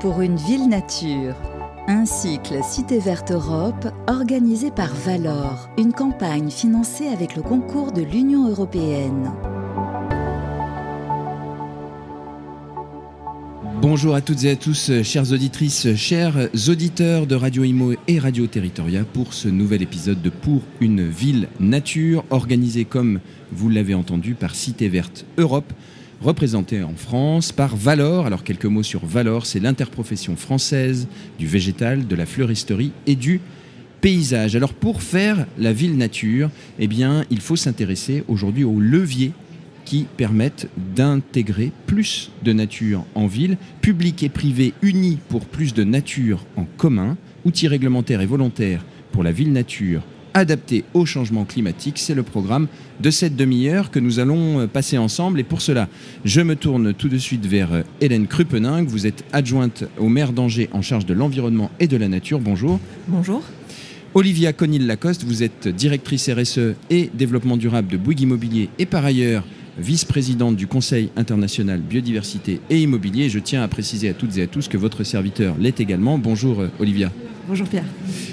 pour une ville nature. Un cycle Cité Verte Europe organisé par Valor, une campagne financée avec le concours de l'Union européenne. Bonjour à toutes et à tous, chères auditrices, chers auditeurs de Radio Imo et Radio Territoria pour ce nouvel épisode de Pour une ville nature, organisé comme vous l'avez entendu par Cité Verte Europe, représenté en France par Valor. Alors quelques mots sur Valor, c'est l'interprofession française du végétal, de la fleuristerie et du paysage. Alors pour faire la ville nature, eh bien, il faut s'intéresser aujourd'hui aux leviers qui permettent d'intégrer plus de nature en ville, public et privé unis pour plus de nature en commun, outils réglementaires et volontaires pour la ville nature adapté au changement climatique. C'est le programme de cette demi-heure que nous allons euh, passer ensemble. Et pour cela, je me tourne tout de suite vers euh, Hélène Krupening. Vous êtes adjointe au maire d'Angers en charge de l'environnement et de la nature. Bonjour. Bonjour. Olivia Conil-Lacoste, vous êtes directrice RSE et développement durable de Bouygues Immobilier et par ailleurs vice-présidente du Conseil international biodiversité et immobilier. Je tiens à préciser à toutes et à tous que votre serviteur l'est également. Bonjour euh, Olivia. Bonjour Pierre.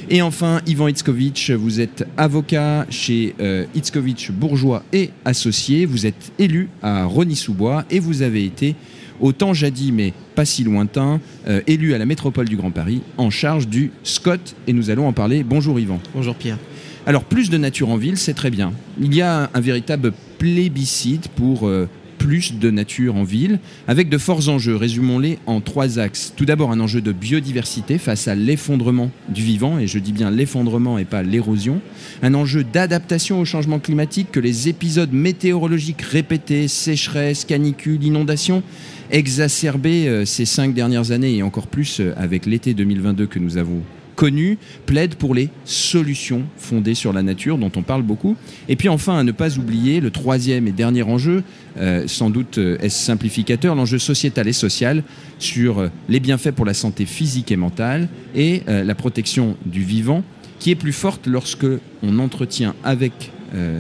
Et enfin, Yvan Itzkovitch, vous êtes avocat chez euh, Itzkovitch Bourgeois et Associés. Vous êtes élu à Rony-sous-Bois et vous avez été, autant jadis mais pas si lointain, euh, élu à la métropole du Grand Paris en charge du Scott. Et nous allons en parler. Bonjour Yvan. Bonjour Pierre. Alors, plus de nature en ville, c'est très bien. Il y a un véritable plébiscite pour euh, plus de nature en ville, avec de forts enjeux. Résumons-les en trois axes. Tout d'abord, un enjeu de biodiversité face à l'effondrement du vivant, et je dis bien l'effondrement et pas l'érosion. Un enjeu d'adaptation au changement climatique que les épisodes météorologiques répétés, sécheresse, canicule, inondations, exacerbés euh, ces cinq dernières années et encore plus euh, avec l'été 2022 que nous avons connu, plaide pour les solutions fondées sur la nature, dont on parle beaucoup. Et puis enfin, à ne pas oublier le troisième et dernier enjeu, euh, sans doute euh, est-ce simplificateur, l'enjeu sociétal et social sur euh, les bienfaits pour la santé physique et mentale et la protection du vivant, qui est plus forte lorsque on entretient avec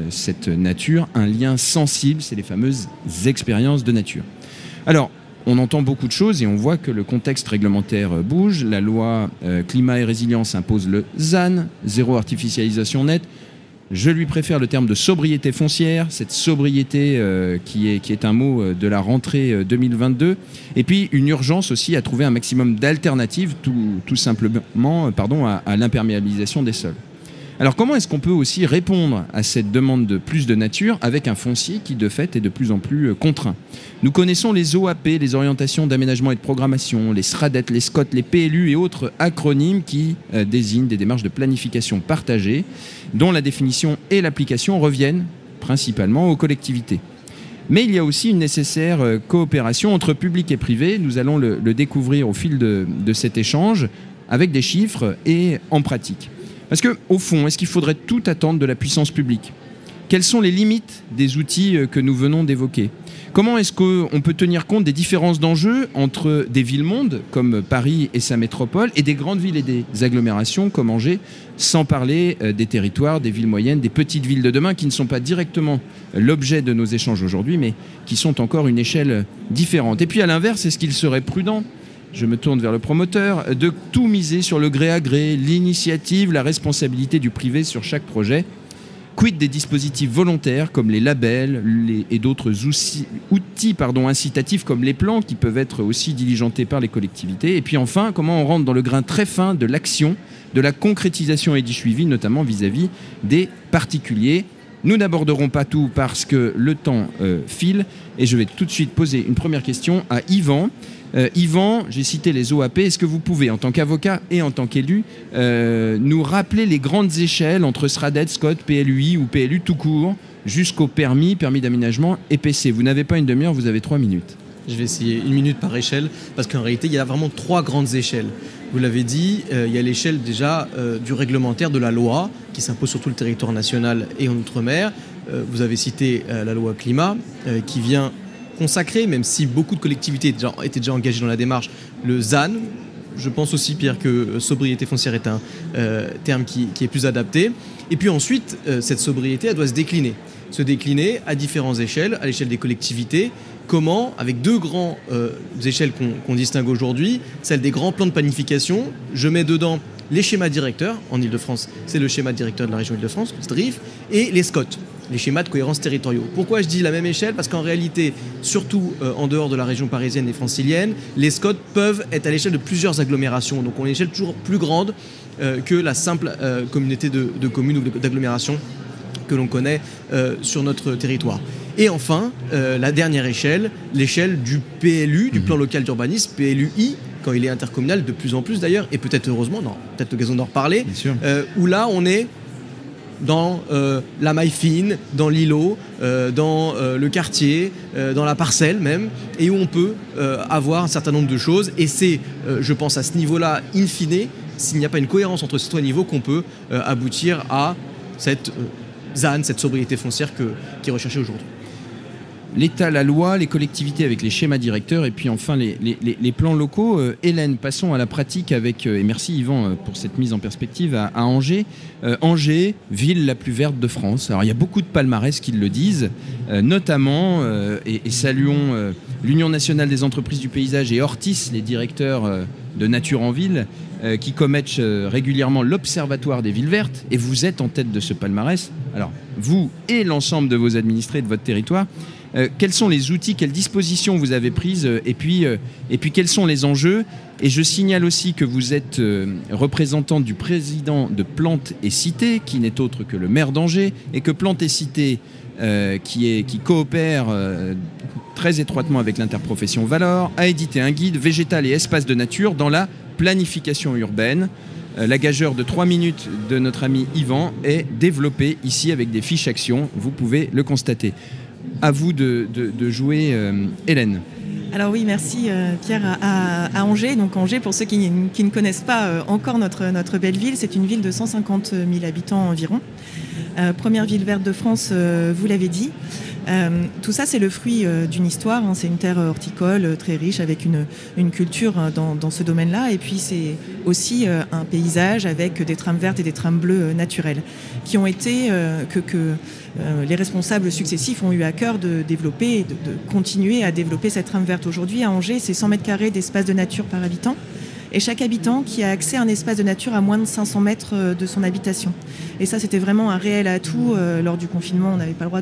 cette nature un lien sensible, c'est les fameuses expériences de nature. Alors, on entend beaucoup de choses et on voit que le contexte réglementaire bouge. La loi euh, climat et résilience impose le ZAN, zéro artificialisation nette. Je lui préfère le terme de sobriété foncière, cette sobriété euh, qui, est, un mot euh, de la rentrée 2022. Et puis une urgence aussi à trouver un maximum d'alternatives, tout, simplement à l'imperméabilisation des sols. Alors comment est-ce qu'on peut aussi répondre à cette demande de plus de nature avec un foncier qui de fait est de plus en plus euh, contraint? Nous connaissons les OAP, les orientations d'aménagement et de programmation, les SRADET, les SCOT, les PLU et autres acronymes qui euh, désignent des démarches de planification partagée dont la définition et l'application reviennent principalement aux collectivités. Mais il y a aussi une nécessaire euh, coopération entre public et privé. Nous allons le, découvrir au fil de cet échange avec des chiffres et en pratique. Parce que, au fond, est-ce qu'il faudrait tout attendre de la puissance publique? Quelles sont les limites des outils euh, que nous venons d'évoquer? Comment est-ce qu'on peut tenir compte des différences d'enjeux entre des villes-mondes comme Paris et sa métropole et des grandes villes et des agglomérations comme Angers, sans parler euh, des territoires, des villes moyennes, des petites villes de demain qui ne sont pas directement l'objet de nos échanges aujourd'hui, mais qui sont encore une échelle différente? Et puis à l'inverse, est-ce qu'il serait prudent je me tourne vers le promoteur, de tout miser sur le gré à gré, l'initiative, la responsabilité du privé sur chaque projet. Quid des dispositifs volontaires comme les labels et d'autres outils, incitatifs comme les plans qui peuvent être aussi diligentés par les collectivités? Et puis enfin, comment on rentre dans le grain très fin de l'action, de la concrétisation et du suivi, notamment vis-à-vis des particuliers? Nous n'aborderons pas tout parce que le temps euh, file et je vais tout de suite poser une première question à Yvan. Euh, Yvan, j'ai cité les OAP. Est-ce que vous pouvez, en tant qu'avocat et en tant qu'élu, euh, nous rappeler les grandes échelles entre SRADET, Scott, PLUI ou PLU tout court, jusqu'au permis, permis d'aménagement et PC Vous n'avez pas une demi-heure, vous avez trois minutes. Je vais essayer une minute par échelle, parce qu'en réalité, il y a vraiment trois grandes échelles. Vous l'avez dit, euh, il y a l'échelle déjà du réglementaire de la loi, qui s'impose sur tout le territoire national et en Outre-mer. vous avez cité la loi climat, qui vient consacré, même si beaucoup de collectivités étaient déjà, engagées dans la démarche, le ZAN. Je pense aussi, Pierre, que euh, sobriété foncière est un euh, terme qui, est plus adapté. Et puis ensuite, euh, cette sobriété, elle doit se décliner. Se décliner à différentes échelles, à l'échelle des collectivités, comment, avec deux grandes échelles qu'on distingue aujourd'hui, celle des grands plans de planification, je mets dedans les schémas directeurs, en Ile-de-France, c'est le schéma directeur de la région Ile-de-France, STRIF, et les SCOT, les schémas de cohérence territoriaux. Pourquoi je dis la même échelle? Parce qu'en réalité, surtout euh, en dehors de la région parisienne et francilienne, les SCOT peuvent être à l'échelle de plusieurs agglomérations, donc on est à une échelle toujours plus grande euh, que la simple euh, communauté de, communes ou d'agglomérations que l'on connaît sur notre territoire. Et enfin, la dernière échelle, l'échelle du PLU, du mmh. plan local d'urbanisme, PLUI, quand il est intercommunal, de plus en plus d'ailleurs, et peut-être heureusement, non, peut-être l'occasion d'en reparler, où là on est dans euh, la maille fine, dans l'îlot, euh, dans le quartier, dans la parcelle même, et où on peut avoir un certain nombre de choses. Et c'est, je pense, à ce niveau-là, in fine, s'il n'y a pas une cohérence entre ces trois niveaux, qu'on peut aboutir à cette ZAN, cette sobriété foncière qui est recherchée aujourd'hui l'État, la loi, les collectivités avec les schémas directeurs et puis enfin les, plans locaux. Euh, Hélène, passons à la pratique avec, euh, et merci Yvan euh, pour cette mise en perspective, à, Angers. Angers, ville la plus verte de France. Alors il y a beaucoup de palmarès qui le disent, notamment, et, saluons l'Union nationale des entreprises du paysage et Ortis, les directeurs de Nature en ville, qui commettent régulièrement l'Observatoire des villes vertes, et vous êtes en tête de ce palmarès. Alors, vous et l'ensemble de vos administrés de votre territoire, euh, quels sont les outils, quelles dispositions vous avez prises euh, et, puis, euh, et puis quels sont les enjeux. Et je signale aussi que vous êtes représentant du président de Plantes et Cité, qui n'est autre que le maire d'Angers, et que Plantes et Cité, qui coopère très étroitement avec l'interprofession Valor, a édité un guide végétal et espace de nature dans la planification urbaine. La gageure de 3 minutes de notre ami Yvan est développée ici avec des fiches actions, vous pouvez le constater. À vous de, jouer, euh, Hélène. Alors oui, merci euh, Pierre à, Angers. Donc Angers, pour ceux qui, ne connaissent pas euh, encore notre, notre belle ville, c'est une ville de 150 000 habitants environ. première ville verte de France, vous l'avez dit. Tout ça, c'est le fruit d'une histoire. Hein. C'est une terre horticole très riche avec une, culture dans, ce domaine-là. Et puis, c'est aussi un paysage avec des trames vertes et des trames bleues naturelles qui ont été que, euh, les responsables successifs ont eu à cœur de développer, de, de continuer à développer cette trame verte. Aujourd'hui, à Angers, c'est 100 mètres carrés d'espace de nature par habitant et chaque habitant qui a accès à un espace de nature à moins de 500 mètres euh, de son habitation. Et ça, c'était vraiment un réel atout. Euh, lors du confinement, on n'avait pas le droit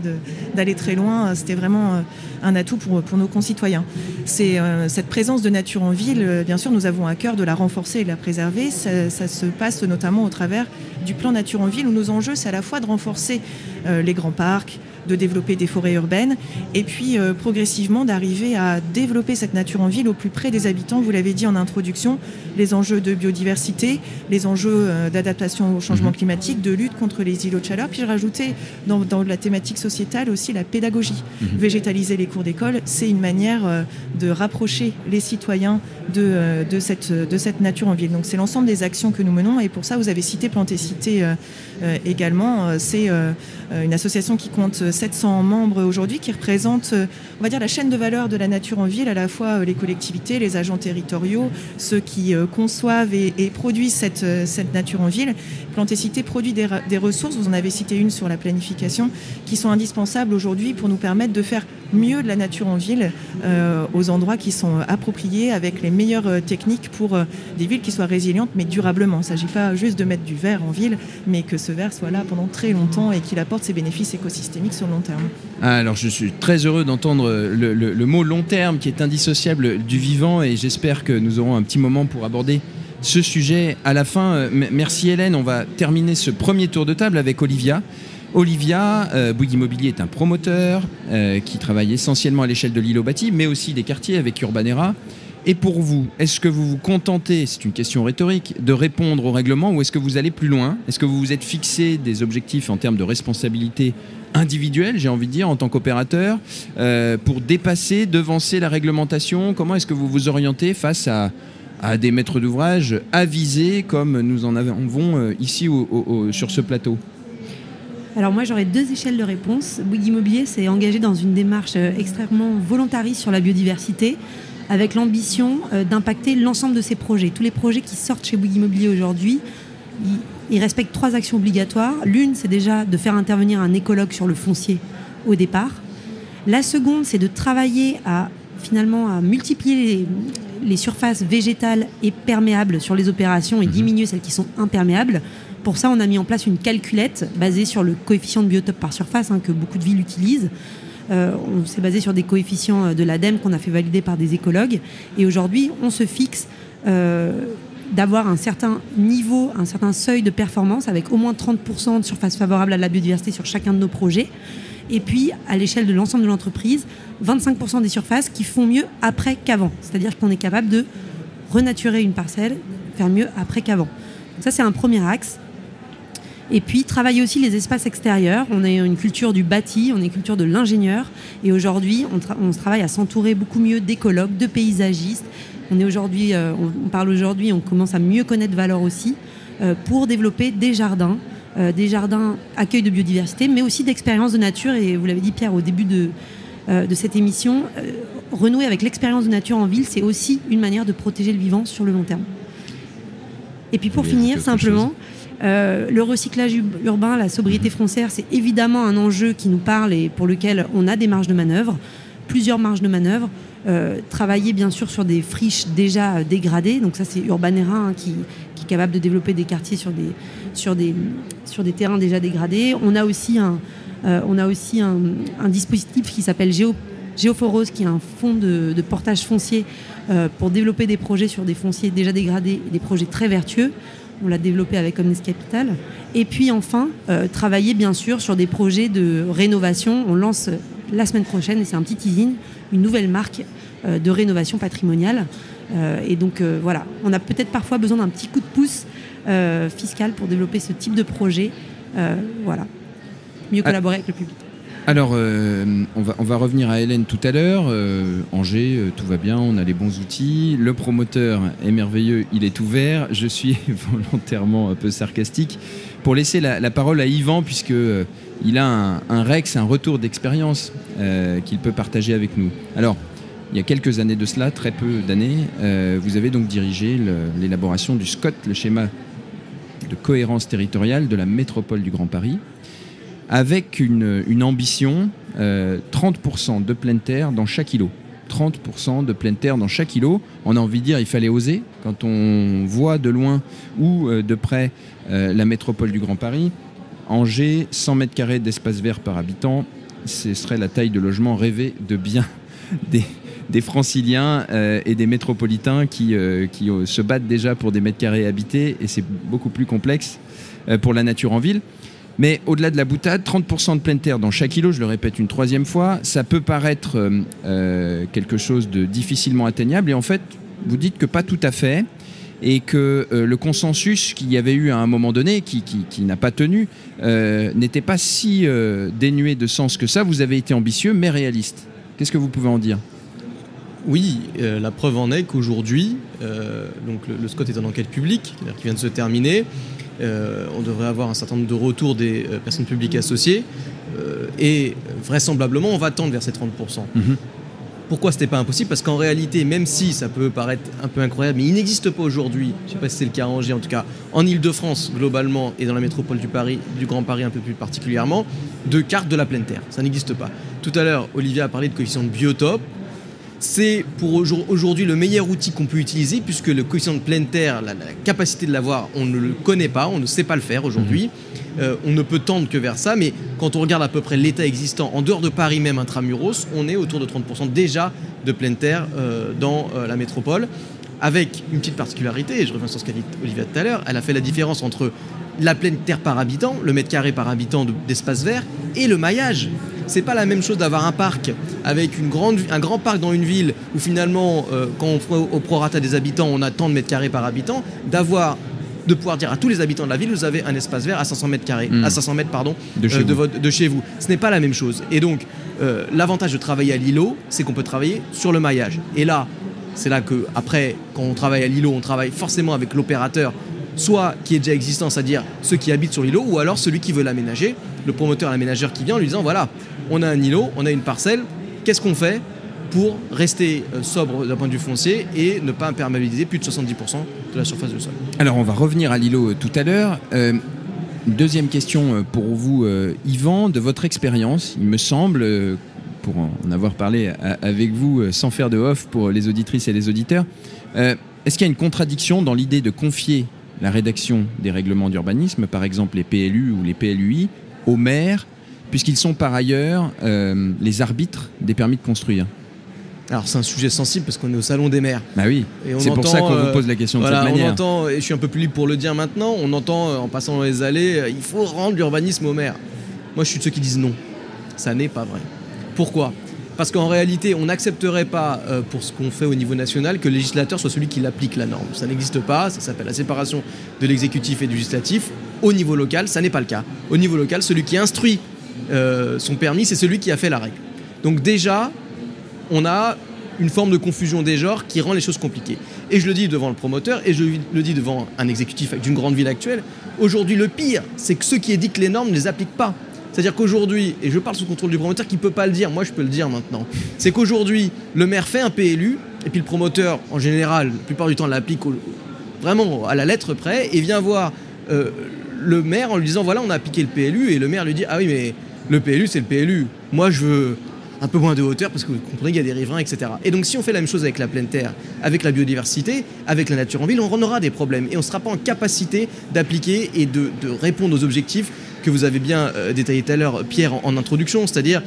d'aller très loin. C'était vraiment un atout pour, nos concitoyens. Cette présence de nature en ville, bien sûr, nous avons à cœur de la renforcer et de la préserver. Ça se passe notamment au travers du plan nature en ville où nos enjeux, c'est à la fois de renforcer les grands parcs, de développer des forêts urbaines et puis euh, progressivement d'arriver à développer cette nature en ville au plus près des habitants. Vous l'avez dit en introduction, les enjeux de biodiversité, les enjeux euh, d'adaptation au changement mhm. climatique, de lutte contre les îlots de chaleur. Puis j'ai rajouté dans, la thématique sociétale aussi la pédagogie. Mhm. Végétaliser les cours d'école, c'est une manière euh, de rapprocher les citoyens de, de, cette, de cette nature en ville. Donc c'est l'ensemble des actions que nous menons et pour ça vous avez cité Planté Cité également. C'est une association qui compte 700 membres aujourd'hui qui représentent, euh, on va dire, la chaîne de valeur de la nature en ville, à la fois euh, les collectivités, les agents territoriaux, ceux qui euh, conçoivent et, produisent cette, nature en ville. Plantécité produit des, ressources, vous en avez cité une sur la planification, qui sont indispensables aujourd'hui pour nous permettre de faire mieux de la nature en ville aux endroits qui sont appropriés avec les meilleures techniques pour des villes qui soient résilientes mais durablement. Il ne s'agit pas juste de mettre du verre en ville, mais que ce verre soit là pendant très longtemps et qu'il apporte ses bénéfices écosystémiques sur long terme. Alors je suis très heureux d'entendre le, mot long terme qui est indissociable du vivant et j'espère que nous aurons un petit moment pour aborder ce sujet à la fin. Euh, merci Hélène, on va terminer ce premier tour de table avec Olivia. Olivia, euh, Bouygues Immobilier est un promoteur euh, qui travaille essentiellement à l'échelle de l'île au bâti, mais aussi des quartiers avec Urbanera. Et pour vous, est-ce que vous vous contentez, c'est une question rhétorique, de répondre au règlement ou est-ce que vous allez plus loin? Est-ce que vous vous êtes fixé des objectifs en termes de responsabilité individuelle, j'ai envie de dire, en tant qu'opérateur, euh, pour dépasser, devancer la réglementation? Comment est-ce que vous vous orientez face à, des maîtres d'ouvrage avisés comme nous en avons euh, ici sur ce plateau? Alors moi j'aurais deux échelles de réponse. Bouygues Immobilier s'est engagé dans une démarche euh, extrêmement volontariste sur la biodiversité avec l'ambition euh, d'impacter l'ensemble de ces projets. Tous les projets qui sortent chez Bouygues Immobilier aujourd'hui, ils, respectent trois actions obligatoires. L'une, c'est déjà de faire intervenir un écologue sur le foncier au départ. La seconde, c'est de travailler à finalement à multiplier les, surfaces végétales et perméables sur les opérations et mhm. diminuer celles qui sont imperméables. Pour ça, on a mis en place une calculette basée sur le coefficient de biotope par surface hein, que beaucoup de villes utilisent. Euh, on s'est basé sur des coefficients euh, de l'ADEME qu'on a fait valider par des écologues. Et aujourd'hui, on se fixe euh, d'avoir un certain niveau, un certain seuil de performance avec au moins 30% de surface favorable à la biodiversité sur chacun de nos projets. Et puis, à l'échelle de l'ensemble de l'entreprise, 25% des surfaces qui font mieux après qu'avant. C'est-à-dire qu'on est capable de renaturer une parcelle, faire mieux après qu'avant. Ça, c'est un premier axe. Et puis, travailler aussi les espaces extérieurs. On est une culture du bâti, on est une culture de l'ingénieur. Et aujourd'hui, on, on, travaille à s'entourer beaucoup mieux d'écologues, de paysagistes. On, est aujourd'hui, euh, on, parle aujourd'hui, on commence à mieux connaître Valor aussi, euh, pour développer des jardins, euh, des jardins accueil de biodiversité, mais aussi d'expériences de nature. Et vous l'avez dit, Pierre, au début de, de cette émission, renouer avec l'expérience de nature en ville, c'est aussi une manière de protéger le vivant sur le long terme. Et puis pour finir, simplement, euh, le recyclage urbain, la sobriété foncière, c'est évidemment un enjeu qui nous parle et pour lequel on a des marges de manœuvre, plusieurs marges de manœuvre. Euh, travailler bien sûr sur des friches déjà dégradées, donc ça c'est Urbanera hein, qui, est capable de développer des quartiers sur des, sur des, sur des terrains déjà dégradés. On a aussi un, euh, on a aussi un, dispositif qui s'appelle Géo, Géophoros, qui est un fonds de, portage foncier pour développer des projets sur des fonciers déjà dégradés des projets très vertueux on l'a développé avec Omnis Capital. Et puis enfin, euh, travailler bien sûr sur des projets de rénovation. On lance la semaine prochaine, et c'est un petit teasing, une nouvelle marque euh, de rénovation patrimoniale. Euh, et donc voilà, on a peut-être parfois besoin d'un petit coup de pouce fiscal pour développer ce type de projet. voilà, mieux collaborer avec le public. Alors, euh, on, va, revenir à Hélène tout à l'heure. Euh, Angers, euh, tout va bien, on a les bons outils. Le promoteur est merveilleux, il est ouvert. Je suis volontairement un peu sarcastique pour laisser la, parole à Yvan, puisque il a un, un, Rex, un retour d'expérience qu'il peut partager avec nous. Alors, il y a quelques années de cela, très peu d'années, vous avez donc dirigé l'élaboration du SCOT, le schéma de cohérence territoriale de la métropole du Grand Paris avec une, ambition 30% euh, de pleine terre dans chaque îlot. 30% de pleine terre dans chaque îlot. On a envie de dire il fallait oser. Quand on voit de loin ou euh, de près euh, la métropole du Grand Paris, Angers, 100 mètres carrés d'espace vert par habitant, ce serait la taille de logement rêvé de bien des, franciliens et des métropolitains qui se battent déjà pour des mètres carrés habités et c'est beaucoup plus complexe pour la nature en ville. Mais au-delà de la boutade, 30% de pleine terre dans chaque îlot, je le répète une troisième fois, ça peut paraître euh, euh, quelque chose de difficilement atteignable. Et en fait, vous dites que pas tout à fait. Et que euh, le consensus qu'il y avait eu à un moment donné, qui, n'a pas tenu, n'était pas si dénué de sens que ça. Vous avez été ambitieux, mais réaliste. Qu'est-ce que vous pouvez en dire? Oui, la preuve en est qu'aujourd'hui, le, le, SCOT est en enquête publique, qui vient de se terminer, euh, on devrait avoir un certain nombre de retours des euh, personnes publiques associées. Euh, et vraisemblablement, on va tendre vers ces 30%. Mhm. Pourquoi ce n'était pas impossible? Parce qu'en réalité, même si ça peut paraître un peu incroyable, mais il n'existe pas aujourd'hui, je ne sais pas si c'est le cas à Angers, en tout cas en Ile-de-France globalement et dans la métropole du, Paris, du Grand Paris un peu plus particulièrement, de carte de la pleine terre. Ça n'existe pas. Tout à l'heure, Olivier a parlé de coefficient de biotope c'est pour aujourd'hui le meilleur outil qu'on peut utiliser puisque le coefficient de pleine terre, la, capacité de l'avoir, on ne le connaît pas, on ne sait pas le faire aujourd'hui. Mhm. Euh, on ne peut tendre que vers ça, mais quand on regarde à peu près l'état existant en dehors de Paris même intramuros, on est autour de 30% déjà de pleine terre euh, dans euh, la métropole, avec une petite particularité, et je reviens sur ce qu'a dit Olivia tout à l'heure, elle a fait la différence entre la pleine terre par habitant, le mètre carré par habitant d'espace vert, et le maillage. C'est pas la même chose d'avoir un parc avec une grande, un grand parc dans une ville où finalement, euh, quand on fait au prorata des habitants, on a tant de mètres carrés par habitant, d'avoir de pouvoir dire à tous les habitants de la ville, vous avez un espace vert à 500 mètres carrés, hmm. à 500 mètres pardon, de chez, euh, de, chez vous. Ce n'est pas la même chose. Et donc, euh, l'avantage de travailler à l'îlot, c'est qu'on peut travailler sur le maillage. Et là, c'est là que après, quand on travaille à l'îlot, on travaille forcément avec l'opérateur soit qui est déjà existant, c'est-à-dire ceux qui habitent sur l'îlot, ou alors celui qui veut l'aménager, le promoteur, l'aménageur qui vient en lui disant voilà, on a un îlot, on a une parcelle, qu'est-ce qu'on fait pour rester euh, sobre d'un point de vue foncier et ne pas imperméabiliser plus de 70% de la surface du sol? Alors on va revenir à l'îlot euh, tout à l'heure. Euh, deuxième question pour vous, Yvan, de votre expérience, il me semble pour en avoir parlé avec vous sans faire de off pour les auditrices et les auditeurs. Est-ce qu'il y a une contradiction dans l'idée de confier la rédaction des règlements d'urbanisme, par exemple les PLU ou les PLUI, aux maires, puisqu'ils sont par ailleurs les arbitres des permis de construire alors c'est un sujet sensible parce qu'on est au salon des maires. Bah oui. C'est pour ça qu'on vous pose la question de cette manière. On entend, et je suis un peu plus libre pour le dire maintenant, on entend en passant dans les allées, il faut rendre l'urbanisme aux maires. Moi je suis de ceux qui disent non. Ça n'est pas vrai. Pourquoi? Parce qu'en réalité, on n'accepterait pas euh, pour ce qu'on fait au niveau national que le législateur soit celui qui applique la norme. Ça n'existe pas, ça s'appelle la séparation de l'exécutif et du législatif. Au niveau local, ça n'est pas le cas. Au niveau local, celui qui instruit euh, son permis, c'est celui qui a fait la règle. Donc déjà, on a une forme de confusion des genres qui rend les choses compliquées. Et je le dis devant le promoteur et je le dis devant un exécutif d'une grande ville actuelle. Aujourd'hui, le pire, c'est que ceux qui éditent les normes ne les appliquent pas. C'est-à-dire qu'aujourd'hui, et je parle sous contrôle du promoteur qui ne peut pas le dire, moi je peux le dire maintenant, c'est qu'aujourd'hui, le maire fait un PLU, et puis le promoteur, en général, la plupart du temps, l'applique vraiment à la lettre près, et vient voir euh, le maire en lui disant voilà, on a appliqué le PLU, et le maire lui dit ah oui, mais le PLU, c'est le PLU. Moi, je veux un peu moins de hauteur parce que vous comprenez qu'il y a des riverains, etc. Et donc si on fait la même chose avec la pleine terre, avec la biodiversité, avec la nature en ville, on aura des problèmes et on ne sera pas en capacité d'appliquer et de, répondre aux objectifs que vous avez bien euh, détaillé tout à l'heure, Pierre, en, introduction. C'est-à-dire,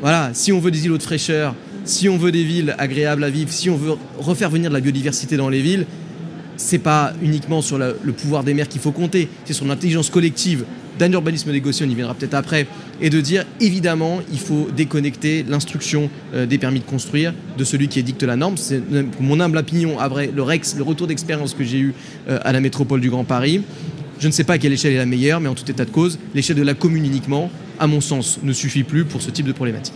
voilà, si on veut des îlots de fraîcheur, si on veut des villes agréables à vivre, si on veut refaire venir de la biodiversité dans les villes, c'est pas uniquement sur le pouvoir des maires qu'il faut compter, c'est sur l'intelligence collective d'un urbanisme négocié, on y viendra peut-être après, et de dire évidemment il faut déconnecter l'instruction euh, des permis de construire de celui qui édicte la norme. C'est mon humble opinion, après le, retour d'expérience que j'ai eu euh, à la métropole du Grand Paris. Je ne sais pas quelle échelle est la meilleure, mais en tout état de cause, l'échelle de la commune uniquement, à mon sens, ne suffit plus pour ce type de problématique.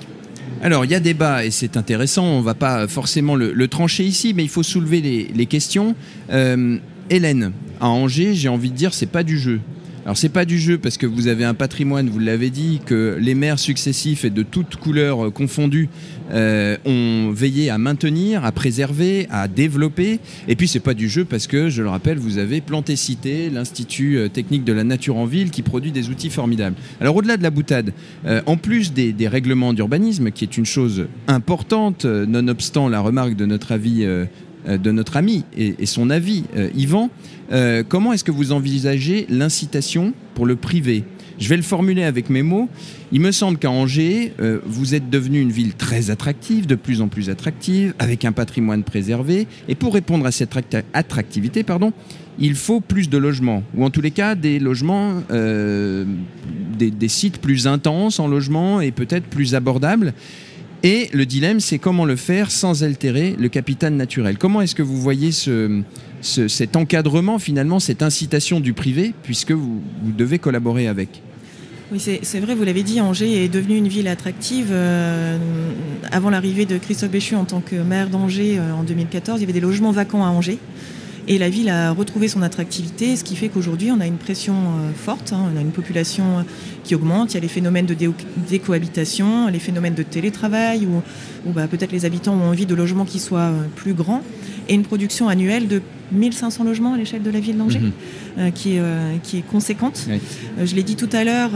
Alors, il y a débat et c'est intéressant. On ne va pas forcément le, trancher ici, mais il faut soulever les, questions. Euh, Hélène, à Angers, j'ai envie de dire, c'est pas du jeu. Alors c'est pas du jeu parce que vous avez un patrimoine, vous l'avez dit, que les maires successifs et de toutes couleurs confondues euh, ont veillé à maintenir, à préserver, à développer. Et puis c'est pas du jeu parce que, je le rappelle, vous avez Planté Cité, l'Institut euh, technique de la nature en ville, qui produit des outils formidables. Alors au-delà de la boutade, euh, en plus des, règlements d'urbanisme, qui est une chose importante, nonobstant la remarque de notre avis de notre ami et, son avis, Yvan, euh, comment est-ce que vous envisagez l'incitation pour le privé? Je vais le formuler avec mes mots. Il me semble qu'à Angers, euh, vous êtes devenu une ville très attractive, de plus en plus attractive, avec un patrimoine préservé. Et pour répondre à cette attractivité, pardon, il faut plus de logements, ou en tous les cas des logements, euh, des, sites plus intenses en logement et peut-être plus abordables. Et le dilemme, c'est comment le faire sans altérer le capital naturel. Comment est-ce que vous voyez ce, cet encadrement, finalement, cette incitation du privé, puisque vous, devez collaborer avec? Oui, c'est vrai, vous l'avez dit, Angers est devenue une ville attractive. Euh, avant l'arrivée de Christophe Béchu en tant que maire d'Angers euh, en 2014, il y avait des logements vacants à Angers. Et la ville a retrouvé son attractivité, ce qui fait qu'aujourd'hui, on a une pression euh, forte, hein. on a une population qui augmente, il y a les phénomènes de décohabitation, les phénomènes de télétravail, où, bah, peut-être les habitants ont envie de logements qui soient plus grands, et une production annuelle de 1500 logements à l'échelle de la ville d'Angers, mhm. euh, qui, est, euh, qui est conséquente. Euh, je l'ai dit tout à l'heure,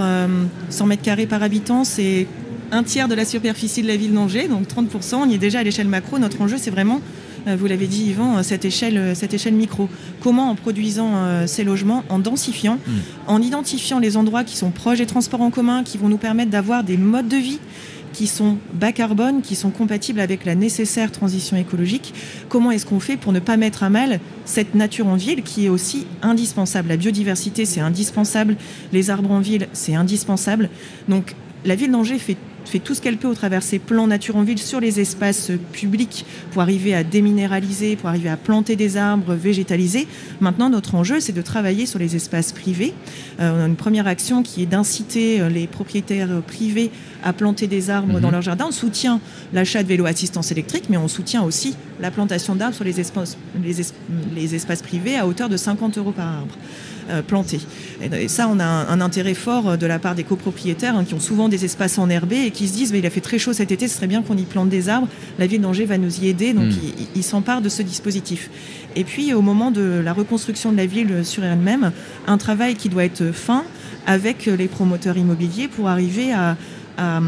100 mètres carrés par habitant, c'est un tiers de la superficie de la ville d'Angers, donc 30%. On y est déjà à l'échelle macro. Notre enjeu, c'est vraiment, vous l'avez dit Yvan, cette échelle, cette échelle micro. Comment en produisant ces logements, en densifiant, mhm. en identifiant les endroits qui sont proches des transports en commun, qui vont nous permettre d'avoir des modes de vie qui sont bas carbone, qui sont compatibles avec la nécessaire transition écologique. Comment est-ce qu'on fait pour ne pas mettre à mal cette nature en ville qui est aussi indispensable? La biodiversité, c'est indispensable. Les arbres en ville, c'est indispensable. Donc la ville d'Angers fait fait tout ce qu'elle peut au travers de ses plans nature en ville sur les espaces publics pour arriver à déminéraliser, pour arriver à planter des arbres, végétaliser. Maintenant, notre enjeu, c'est de travailler sur les espaces privés. Euh, on a une première action qui est d'inciter euh, les propriétaires privés à planter des arbres dans mhm. leur jardin. On soutient l'achat de vélos assistance électrique, mais on soutient aussi la plantation d'arbres sur les espaces, les espaces privés à hauteur de 50 euros par arbre. Euh, plantés. Et, ça, on a un, intérêt fort euh, de la part des copropriétaires hein, qui ont souvent des espaces enherbés et qui se disent mais il a fait très chaud cet été, ce serait bien qu'on y plante des arbres. La ville d'Angers va nous y aider, donc hmm. ils s'emparent de ce dispositif. Et puis au moment de la reconstruction de la ville sur elle-même, un travail qui doit être fin avec les promoteurs immobiliers pour arriver à, à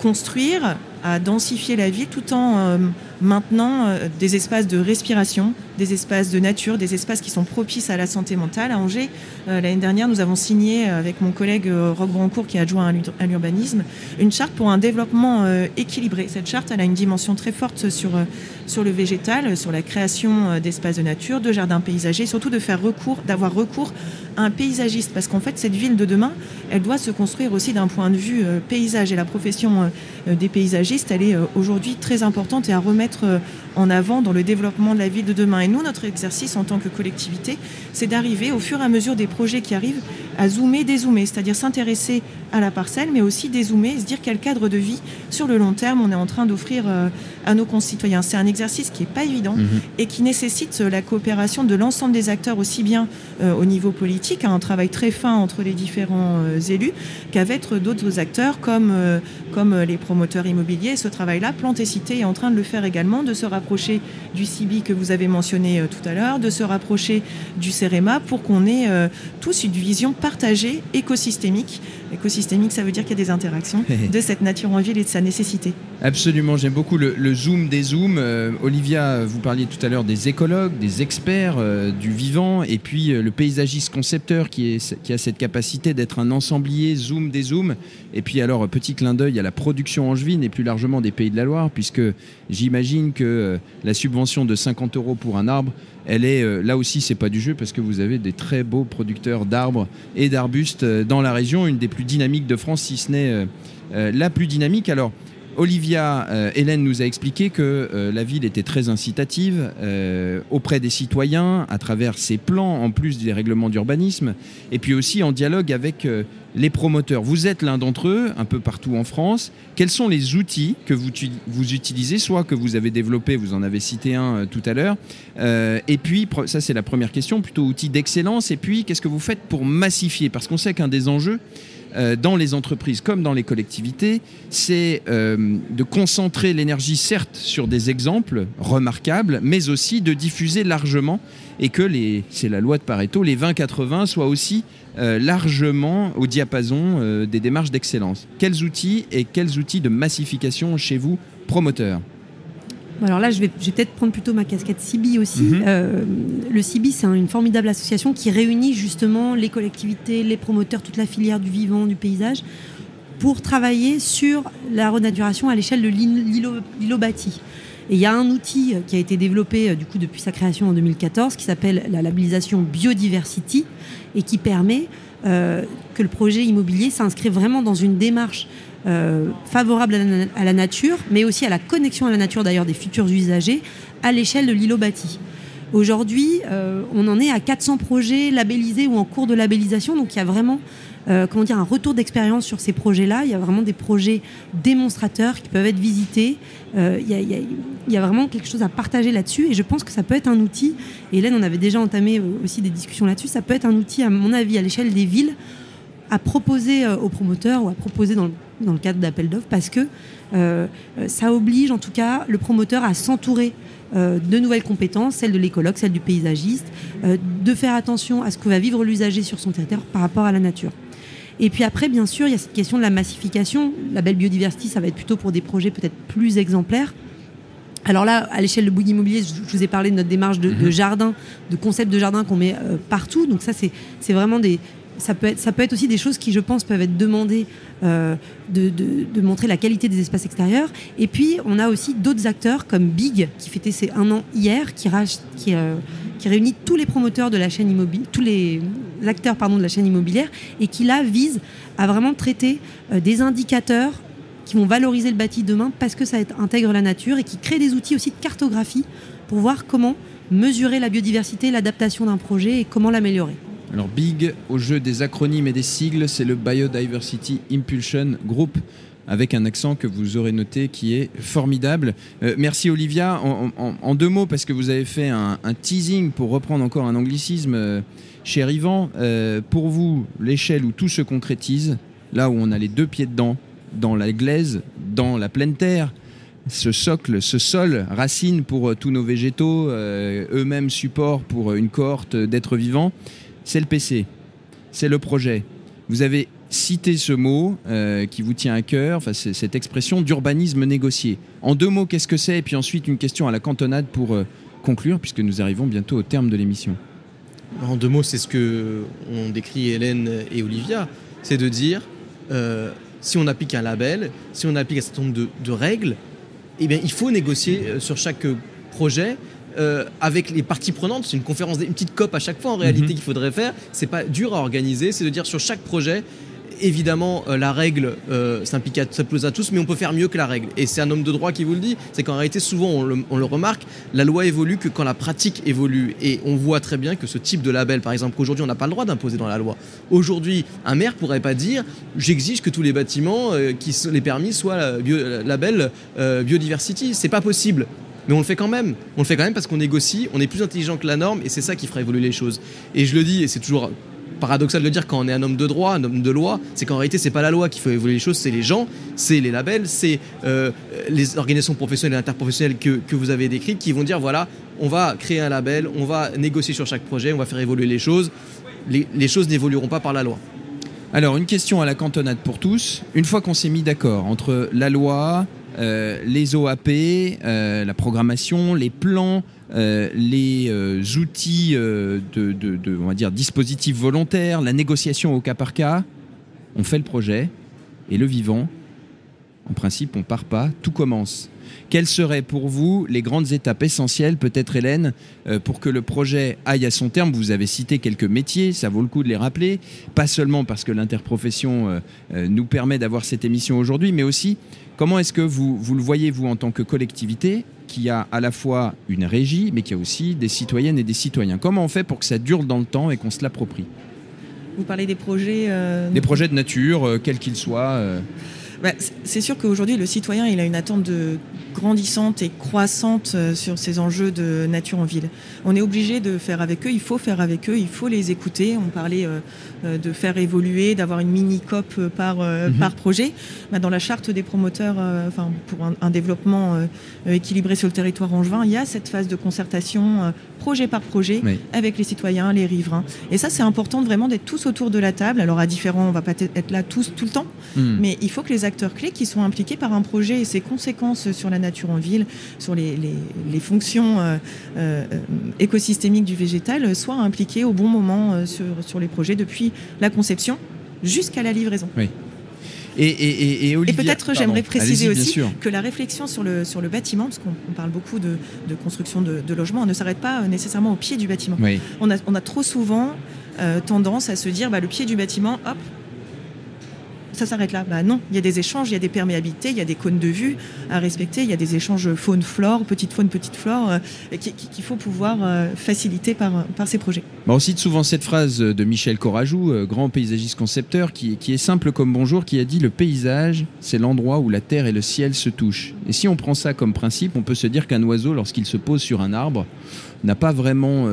construire à densifier la ville tout en euh, maintenant euh, des espaces de respiration, des espaces de nature, des espaces qui sont propices à la santé mentale. À Angers, euh, l'année dernière, nous avons signé avec mon collègue Roch Brancourt, qui est adjoint à l'urbanisme, une charte pour un développement équilibré. Cette charte, elle a une dimension très forte sur, sur le végétal, sur la création d'espaces de nature, de jardins paysagers, surtout de faire recours, d'avoir recours à un paysagiste, parce qu'en fait, cette ville de demain, elle doit se construire aussi d'un point de vue paysage et la profession des paysagistes, elle est aujourd'hui très importante et à remettre euh, en avant dans le développement de la ville de demain. Et nous, notre exercice en tant que collectivité, c'est d'arriver au fur et à mesure des projets qui arrivent à zoomer, dézoomer, c'est-à-dire s'intéresser à la parcelle, mais aussi dézoomer, se dire quel cadre de vie sur le long terme on est en train d'offrir euh, à nos concitoyens. C'est un exercice qui n'est pas évident mhm. et qui nécessite la coopération de l'ensemble des acteurs, aussi bien euh, au niveau politique, un travail très fin entre les différents élus, qu'avec d'autres acteurs comme, comme les promoteurs immobiliers. Ce travail-là, Planté Cité est en train de le faire également, de se rapprocher du CIBI que vous avez mentionné euh, tout à l'heure, de se rapprocher du CEREMA pour qu'on ait euh, tous une vision partagée écosystémique. Écosystémique, ça veut dire qu'il y a des interactions de cette nature en ville et de sa nécessité. Absolument, j'aime beaucoup le, zoom des zooms. Euh, Olivia, vous parliez tout à l'heure des écologues, des experts du vivant, et puis le paysagiste concepteur qui, est, qui a cette capacité d'être un ensemblier zoom des zooms. Et puis alors, petit clin d'œil à la production angevine et plus largement des Pays de la Loire, puisque j'imagine que euh, la subvention de 50 euros pour un arbre, elle est euh, là aussi, c'est pas du jeu parce que vous avez des très beaux producteurs d'arbres et d'arbustes euh, dans la région, une des plus dynamiques de France, si ce n'est la plus dynamique. Alors, Olivia, euh, Hélène nous a expliqué que euh, la ville était très incitative euh, auprès des citoyens à travers ses plans, en plus des règlements d'urbanisme, et puis aussi en dialogue avec les promoteurs. Vous êtes l'un d'entre eux, un peu partout en France. Quels sont les outils que vous, utilisez, soit que vous avez développé, vous en avez cité un tout à l'heure, et puis, ça c'est la première question, plutôt outils d'excellence, et puis qu'est-ce que vous faites pour massifier? Parce qu'on sait qu'un des enjeux, euh, dans les entreprises comme dans les collectivités, c'est euh, de concentrer l'énergie certes sur des exemples remarquables, mais aussi de diffuser largement et que les, c'est la loi de Pareto, les 20-80 soient aussi euh, largement au diapason des démarches d'excellence. Quels outils et quels outils de massification chez vous, promoteurs? Alors là, je vais, peut-être prendre plutôt ma casquette CIBI aussi. Mhm. Euh, le CIBI, c'est une formidable association qui réunit justement les collectivités, les promoteurs, toute la filière du vivant, du paysage, pour travailler sur la renaturation à l'échelle de l'îlot bâti. Et il y a un outil qui a été développé euh, du coup depuis sa création en 2014 qui s'appelle la labellisation Biodiversity et qui permet euh, que le projet immobilier s'inscrive vraiment dans une démarche euh, favorable à la, nature, mais aussi à la connexion à la nature d'ailleurs des futurs usagers à l'échelle de l'îlot bâti. Aujourd'hui, euh, on en est à 400 projets labellisés ou en cours de labellisation, donc il y a vraiment euh, comment dire, un retour d'expérience sur ces projets-là. Il y a vraiment des projets démonstrateurs qui peuvent être visités. il, y a, vraiment quelque chose à partager là-dessus et je pense que ça peut être un outil, Hélène, on avait déjà entamé aussi des discussions là-dessus, ça peut être un outil, à mon avis, à l'échelle des villes à proposer aux promoteurs ou à proposer dans le dans le cadre d'appel d'offres parce que euh, ça oblige en tout cas le promoteur à s'entourer euh, de nouvelles compétences, celles de l'écologue, celles du paysagiste, euh, de faire attention à ce que va vivre l'usager sur son territoire par rapport à la nature. Et puis après, bien sûr, il y a cette question de la massification. La belle biodiversité, ça va être plutôt pour des projets peut-être plus exemplaires. Alors là, à l'échelle de Bouygues Immobilier, je vous ai parlé de notre démarche de, mhm. jardin, de concept de jardin qu'on met partout. Donc ça, c'est vraiment des, ça peut, être, aussi des choses qui, je pense, peuvent être demandées euh, de, montrer la qualité des espaces extérieurs. Et puis, on a aussi d'autres acteurs comme Big, qui fêtait ses un an hier, qui, euh, réunit tous les promoteurs de la chaîne immobilière, tous les acteurs de la chaîne immobilière, et qui là vise à vraiment traiter euh, des indicateurs qui vont valoriser le bâti demain parce que ça intègre la nature et qui crée des outils aussi de cartographie pour voir comment mesurer la biodiversité, l'adaptation d'un projet et comment l'améliorer. Alors Big, au jeu des acronymes et des sigles, c'est le Biodiversity Impulsion Group avec un accent que vous aurez noté qui est formidable. Euh, merci Olivia. En, deux mots, parce que vous avez fait un, teasing pour reprendre encore un anglicisme, euh, cher Yvan, euh, pour vous, l'échelle où tout se concrétise, là où on a les deux pieds dedans, dans la glaise, dans la pleine terre, ce socle, ce sol, racine pour tous nos végétaux, eux-mêmes support pour une cohorte d'êtres vivants, c'est le PC, c'est le projet. Vous avez citer ce mot euh, qui vous tient à cœur, cette expression d'urbanisme négocié. En deux mots, qu'est-ce que c'est? Et puis ensuite, une question à la cantonade pour euh, conclure, puisque nous arrivons bientôt au terme de l'émission. En deux mots, c'est ce que décrit Hélène et Olivia, c'est de dire euh, si on applique un label, si on applique un certain nombre de, règles, eh bien, il faut négocier sur chaque projet euh, avec les parties prenantes. C'est une conférence, une petite COP à chaque fois en réalité mhm. qu'il faudrait faire. C'est pas dur à organiser, c'est de dire sur chaque projet. Évidemment, euh, la règle euh, s'impose à tous, mais on peut faire mieux que la règle. Et c'est un homme de droit qui vous le dit. C'est qu'en réalité, souvent, on le, remarque, la loi évolue que quand la pratique évolue. Et on voit très bien que ce type de label, par exemple, qu'aujourd'hui, on n'a pas le droit d'imposer dans la loi. Aujourd'hui, un maire pourrait pas dire j'exige que tous les bâtiments qui sont les permis soient bio, label biodiversity. C'est pas possible mais on le fait quand même. On le fait quand même parce qu'on négocie, on est plus intelligent que la norme et c'est ça qui fera évoluer les choses. Et je le dis, et c'est toujours paradoxal de le dire quand on est un homme de droit, un homme de loi, c'est qu'en réalité c'est pas la loi qui fait évoluer les choses, c'est les gens, c'est les labels, c'est euh, les organisations professionnelles et interprofessionnelles que, que vous avez décrites qui vont dire voilà, on va créer un label, on va négocier sur chaque projet, on va faire évoluer les choses. Les, les choses n'évolueront pas par la loi. Alors une question à la cantonade pour tous. Une fois qu'on s'est mis d'accord entre la loi, les OAP, euh, la programmation, les plans, euh, les outils de, on dispositifs volontaires, la négociation au cas par cas. On fait le projet et le vivant, en principe, on part pas, tout commence. Quelles seraient pour vous les grandes étapes essentielles, peut-être Hélène, euh, pour que le projet aille à son terme? Vous avez cité quelques métiers, ça vaut le coup de les rappeler, pas seulement parce que l'interprofession euh, euh, nous permet d'avoir cette émission aujourd'hui, mais aussi comment est-ce que vous, vous le voyez, vous, en tant que collectivité qui a à la fois une régie, mais qui a aussi des citoyennes et des citoyens? Comment on fait pour que ça dure dans le temps et qu'on se l'approprie? Vous parlez des projets... Des projets de nature, quels qu'ils soient bah, c'est sûr qu'aujourd'hui, le citoyen, il a une attente de grandissante et croissante euh, sur ces enjeux de nature en ville. On est obligé de faire avec eux, il faut faire avec eux, il faut les écouter. On parlait euh, euh, de faire évoluer, d'avoir une mini-COP par, mhm. par projet. Bah, dans la charte des promoteurs, enfin, pour un, développement équilibré sur le territoire angevin, il y a cette phase de concertation projet par projet avec les citoyens, les riverains. Et ça, c'est important vraiment d'être tous autour de la table. Alors à différents, on va pas être là tous tout le temps, hmm. mais il faut que les acteurs clés qui sont impliqués par un projet et ses conséquences sur la nature en ville, sur les, les, fonctions euh, euh, écosystémiques du végétal, soient impliqués au bon moment euh, sur, sur les projets depuis la conception jusqu'à la livraison. Oui. Et, peut-être j'aimerais préciser aussi que la réflexion sur le, sur le bâtiment, parce qu'on parle beaucoup de, construction de, logements, on ne s'arrête pas euh, nécessairement au pied du bâtiment. On, a, on, a, trop souvent euh, tendance à se dire bah, le pied du bâtiment, hop, ça s'arrête là. Bah non, il y a des échanges, il y a des perméabilités, il y a des cônes de vue à respecter, il y a des échanges faune-flore, petite faune, petite flore, euh, qu'il faut pouvoir euh, faciliter par, ces projets. Bah on cite souvent cette phrase de Michel Corajou, euh, grand paysagiste concepteur, qui, est simple comme bonjour, qui a dit le paysage, c'est l'endroit où la terre et le ciel se touchent. Et si on prend ça comme principe, on peut se dire qu'un oiseau, lorsqu'il se pose sur un arbre, n'a pas vraiment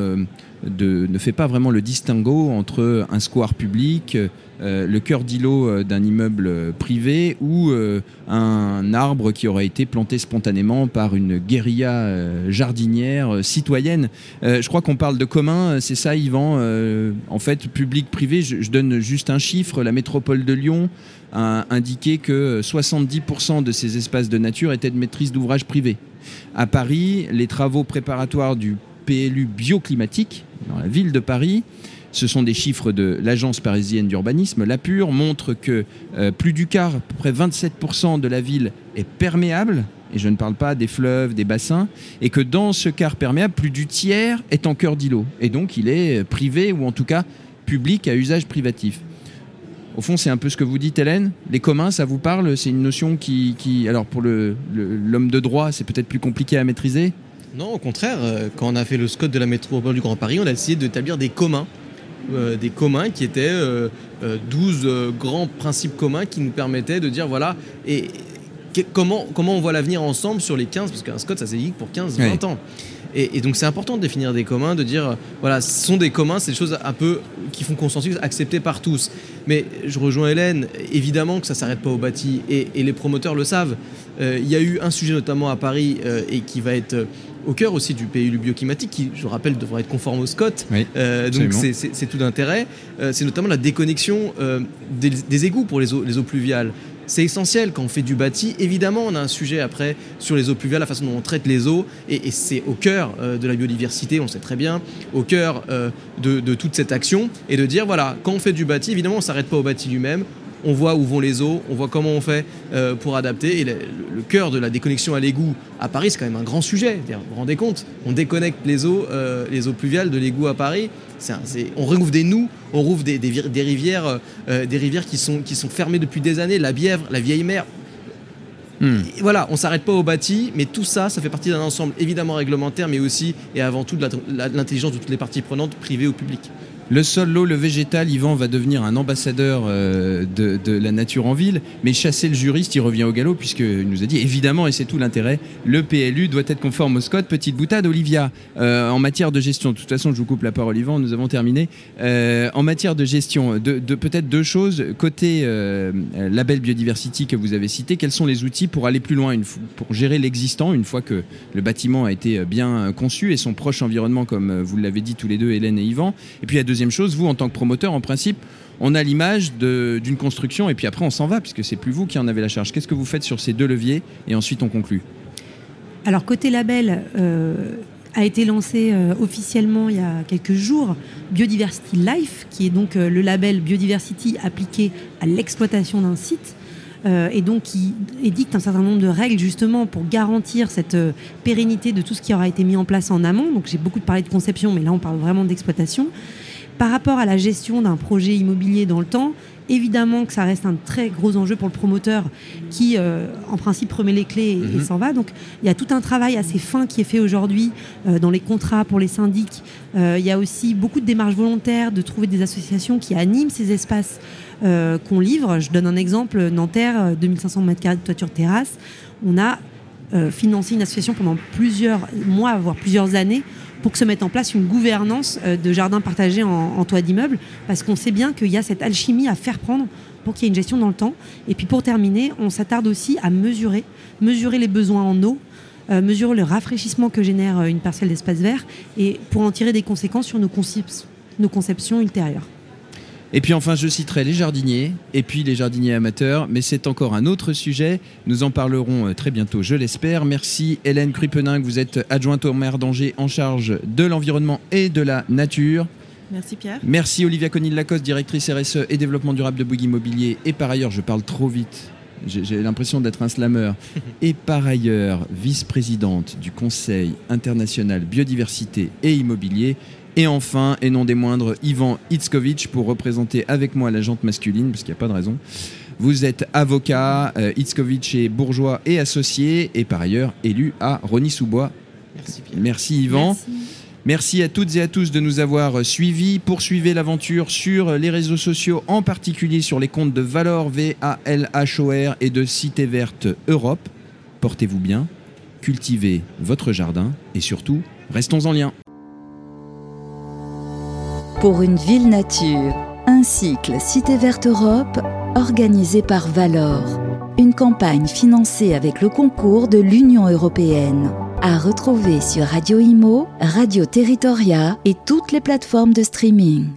ne fait pas vraiment le distinguo entre un square public, euh, le cœur d'îlot euh, d'un immeuble privé ou euh, un arbre qui aurait été planté spontanément par une guérilla jardinière citoyenne. je crois qu'on parle de commun, c'est ça Yvan En fait, public-privé, je, donne juste un chiffre, la métropole de Lyon a indiqué que 70% de ces espaces de nature étaient de maîtrise d'ouvrage privé. À Paris, les travaux préparatoires du PLU bioclimatique dans la ville de Paris. Ce sont des chiffres de l'agence parisienne d'urbanisme. La Pure montre que euh, plus du quart, à peu près 27% de la ville est perméable, et je ne parle pas des fleuves, des bassins, et que dans ce quart perméable, plus du tiers est en cœur d'îlot. Et donc il est privé, ou en tout cas public à usage privatif. Au fond, c'est un peu ce que vous dites, Hélène. Les communs, ça vous parle? C'est une notion qui, alors pour l'homme de droit, c'est peut-être plus compliqué à maîtriser? Non, au contraire, euh, quand on a fait le SCOT de la métropole du Grand Paris, on a essayé d'établir des communs. Euh, des communs qui étaient 12 euh, grands principes communs qui nous permettaient de dire voilà, et comment, comment on voit l'avenir ensemble sur les 15, parce qu'un SCOT ça s'est pour 15-20 ans. Et, donc c'est important de définir des communs, de dire, voilà, ce sont des communs, c'est des choses un peu qui font consensus, acceptées par tous. Mais je rejoins Hélène, évidemment que ça ne s'arrête pas au bâti, et, les promoteurs le savent. Euh, il y a eu un sujet notamment à Paris, euh, et qui va être au cœur aussi du PLU bioclimatique qui, je rappelle, devrait être conforme au SCOT. donc c'est tout d'intérêt. c'est notamment la déconnexion des, des, égouts pour les eaux, les eaux pluviales c'est essentiel quand on fait du bâti. Évidemment, on a un sujet après sur les eaux pluviales, la façon dont on traite les eaux, et, c'est au cœur euh, de la biodiversité, on sait très bien, au cœur euh, de, toute cette action, et de dire, voilà, quand on fait du bâti, évidemment, on ne s'arrête pas au bâti lui-même, on voit où vont les eaux, on voit comment on fait euh, pour adapter. Et le, cœur de la déconnexion à l'égout à Paris, c'est quand même un grand sujet. Vous vous rendez compte On déconnecte les eaux, euh, les eaux pluviales de l'égout à Paris. on rouvre des nous, on rouvre des, rivières, euh, des rivières qui sont, qui sont fermées depuis des années. La Bièvre, la vieille mer. Hmm. Voilà, on s'arrête pas au bâti, mais tout ça, ça fait partie d'un ensemble évidemment réglementaire, mais aussi et avant tout de l'intelligence de toutes les parties prenantes, privées ou publiques. Le sol, l'eau, le végétal, Yvan va devenir un ambassadeur euh, de, la nature en ville, mais chasser le juriste, il revient au galop, puisqu'il nous a dit, évidemment, et c'est tout l'intérêt, le PLU doit être conforme au SCOT. Petite boutade, Olivia, euh, en matière de gestion, de toute façon, je vous coupe la parole, Yvan, nous avons terminé. Euh, en matière de gestion, de, peut-être deux choses. Côté label biodiversity que vous avez cité, quels sont les outils pour aller plus loin, pour gérer l'existant, une fois que le bâtiment a été bien conçu et son proche environnement, comme vous l'avez dit tous les deux, Hélène et Yvan. Et puis la deuxième chose, vous, en tant que promoteur, en principe, on a l'image d'une construction et puis après on s'en va puisque c'est plus vous qui en avez la charge. Qu'est-ce que vous faites sur ces deux leviers et ensuite on conclut Alors côté label, euh, a été lancé euh, officiellement il y a quelques jours Biodiversity Life, qui est donc euh, le label Biodiversity appliqué à l'exploitation d'un site. et donc qui édicte un certain nombre de règles justement pour garantir cette pérennité de tout ce qui aura été mis en place en amont. Donc j'ai beaucoup parlé de conception, mais là on parle vraiment d'exploitation. Par rapport à la gestion d'un projet immobilier dans le temps, évidemment que ça reste un très gros enjeu pour le promoteur qui, euh, en principe, remet les clés et, mhm. s'en va. Donc, il y a tout un travail assez fin qui est fait aujourd'hui euh, dans les contrats pour les syndics. Euh, il y a aussi beaucoup de démarches volontaires de trouver des associations qui animent ces espaces qu'on livre. Je donne un exemple Nanterre, 2500 m2 de toiture terrasse. On a financé une association pendant plusieurs mois, voire plusieurs années, pour que se mette en place une gouvernance euh, de jardins partagés en, toit d'immeuble, parce qu'on sait bien qu'il y a cette alchimie à faire prendre pour qu'il y ait une gestion dans le temps. Et puis pour terminer, on s'attarde aussi à mesurer, mesurer les besoins en eau, euh, mesurer le rafraîchissement que génère euh, une parcelle d'espace vert, et pour en tirer des conséquences sur nos, nos conceptions ultérieures. Et puis enfin, je citerai les jardiniers et puis les jardiniers amateurs, mais c'est encore un autre sujet. Nous en parlerons euh, très bientôt, je l'espère. Merci Hélène Crupenin, vous êtes adjointe au maire d'Angers en charge de l'environnement et de la nature. Merci Pierre. Merci Olivia Conil-Lacoste, directrice RSE et développement durable de Bouygues Immobilier. Et par ailleurs, je parle trop vite. J'ai l'impression d'être un slammer. Et par ailleurs, vice-présidente du Conseil international biodiversité et immobilier. Et enfin, et non des moindres, Ivan Itzkovitch pour représenter avec moi la jante masculine, parce qu'il n'y a pas de raison. Vous êtes avocat, euh, Itzkovitch est bourgeois et associé, et par ailleurs élu à Rony-sous-Bois. Merci, Merci Yvan. Merci. à toutes et à tous de nous avoir suivis. Poursuivez l'aventure sur les réseaux sociaux, en particulier sur les comptes de Valor V-A-L-H-O-R et de Cité Verte Europe. Portez-vous bien, cultivez votre jardin et surtout, restons en lien. Pour une ville nature, un cycle Cité Verte Europe organisé par Valor. Une campagne financée avec le concours de l'Union européenne. À retrouver sur Radio Imo, Radio Territoria et toutes les plateformes de streaming.